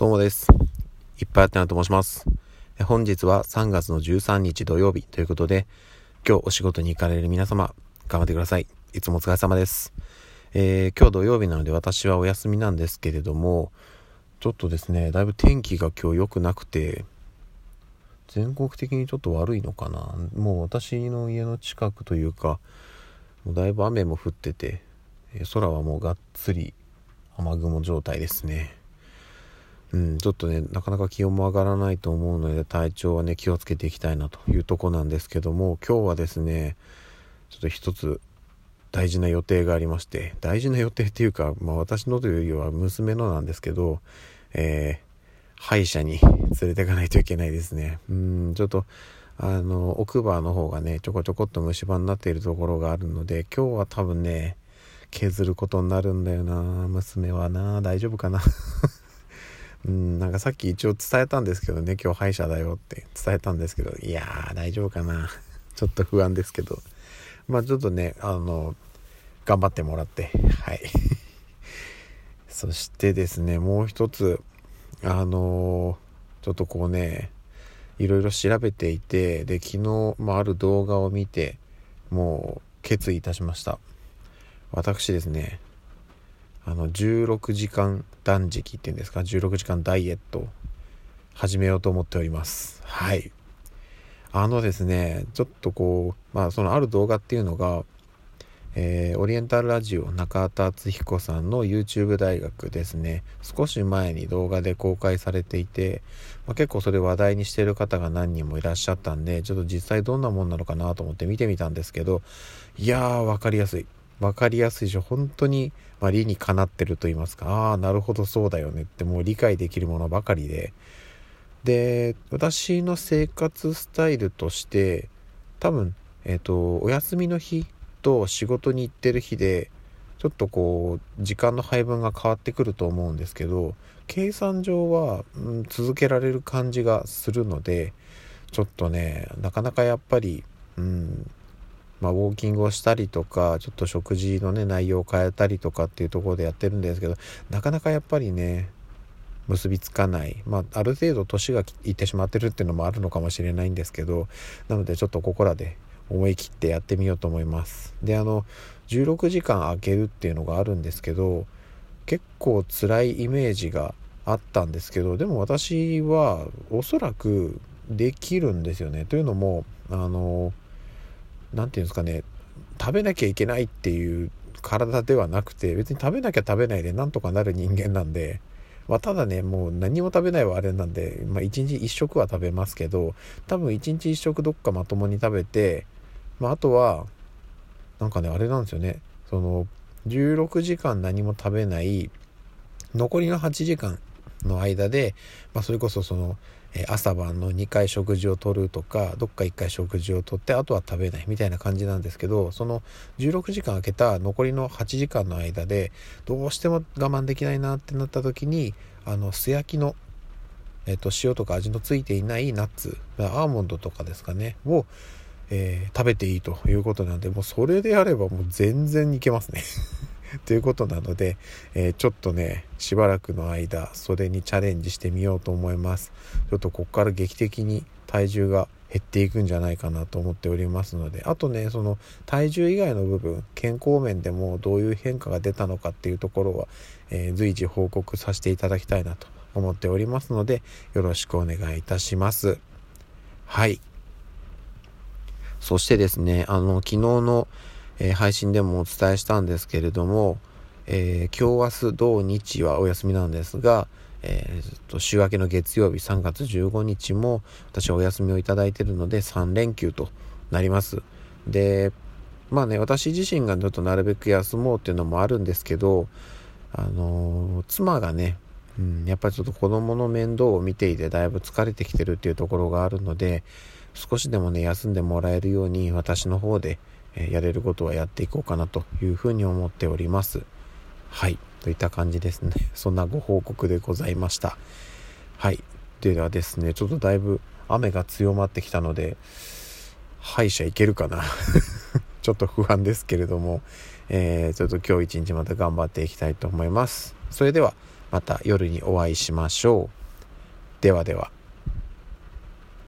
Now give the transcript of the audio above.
どうもです。いっぱいあってなと申します。本日は3月の13日土曜日ということで、今日お仕事に行かれる皆様、頑張ってください。いつもお疲れ様です。えー、今日土曜日なので私はお休みなんですけれども、ちょっとですね、だいぶ天気が今日良くなくて、全国的にちょっと悪いのかな。もう私の家の近くというか、もうだいぶ雨も降ってて、空はもうがっつり雨雲状態ですね。うん、ちょっとね、なかなか気温も上がらないと思うので、体調はね、気をつけていきたいなというとこなんですけども、今日はですね、ちょっと一つ大事な予定がありまして、大事な予定っていうか、まあ私のというよりは娘のなんですけど、えー、歯医者に連れていかないといけないですね。うん、ちょっと、あの、奥歯の方がね、ちょこちょこっと虫歯になっているところがあるので、今日は多分ね、削ることになるんだよな娘はな大丈夫かな？うん、なんかさっき一応伝えたんですけどね、今日歯医者だよって伝えたんですけど、いやー、大丈夫かな。ちょっと不安ですけど。まあちょっとね、あの、頑張ってもらって、はい。そしてですね、もう一つ、あのちょっとこうね、いろいろ調べていて、で、昨日、まあ、ある動画を見て、もう決意いたしました。私ですね、あの16時間断食っていうんですか？16時間ダイエット始めようと思っております。はい。あのですねちょっとこうまあそのある動画っていうのがえー、オリエンタルラジオ中田敦彦さんの YouTube 大学ですね。少し前に動画で公開されていて、まあ、結構それ話題にしてる方が何人もいらっしゃったんでちょっと実際どんなもんなのかなと思って見てみたんですけどいやー分かりやすい。分かりやすいし本当に、まあ、理にかなってると言いますかああなるほどそうだよねってもう理解できるものばかりで。で私の生活スタイルとして多分、えっ、ー、とお休みの日と仕事に行ってる日でちょっとこう時間の配分が変わってくると思うんですけど計算上は、うん、続けられる感じがするのでちょっとねなかなかやっぱり、うん、まあ、ウォーキングをしたりとかちょっと食事のね内容を変えたりとかっていうところでやってるんですけどなかなかやっぱりね結びつかない、まあ、ある程度年がいってしまってるっていうのもあるのかもしれないんですけどなのでちょっとここらで思い切ってやってみようと思います。であの16時間空けるっていうのがあるんですけど結構辛いイメージがあったんですけどでも私はおそらくできるんですよね。というのもあの何て言うんですかね食べなきゃいけないっていう体ではなくて別に食べなきゃ食べないでなんとかなる人間なんで、まあ、ただねもう何も食べないはあれなんで、まあ、1日1食は食べますけど多分1日1食どっかまともに食べて、まあ、あとはなんかねあれなんですよね。その16時間何も食べない残りの8時間の間で、まあ、それこそその朝晩の2回食事をとるとかどっか1回食事をとってあとは食べないみたいな感じなんですけどその16時間空けた残りの8時間の間でどうしても我慢できないなってなった時にあの素焼きの、えっと、塩とか味のついていないナッツアーモンドとかですかねを、えー、食べていいということなんでもうそれであればもう全然いけますね。ということなので、えー、ちょっとね、しばらくの間、それにチャレンジしてみようと思います。ちょっとこっから劇的に体重が減っていくんじゃないかなと思っておりますので、あとね、その体重以外の部分、健康面でもどういう変化が出たのかっていうところは、えー、随時報告させていただきたいなと思っておりますので、よろしくお願いいたします。はい。そしてですね、あの、昨日のえー、配信でもお伝えしたんですけれども、えー、今日明日土日はお休みなんですが、えー、と週明けの月曜日3月15日も私はお休みをいただいているので3連休となります。で、まあね、私自身がちょっとなるべく休もうっていうのもあるんですけど、あのー、妻がね、うん、やっぱりちょっと子供の面倒を見ていてだいぶ疲れてきてるっていうところがあるので、少しでもね、休んでもらえるように私の方で、えやれることはやっていこうかなというふうに思っております。はい。といった感じですね。そんなご報告でございました。はい。ではですね、ちょっとだいぶ雨が強まってきたので、歯医者行けるかな ちょっと不安ですけれども、えー、ちょっと今日一日また頑張っていきたいと思います。それでは、また夜にお会いしましょう。ではでは。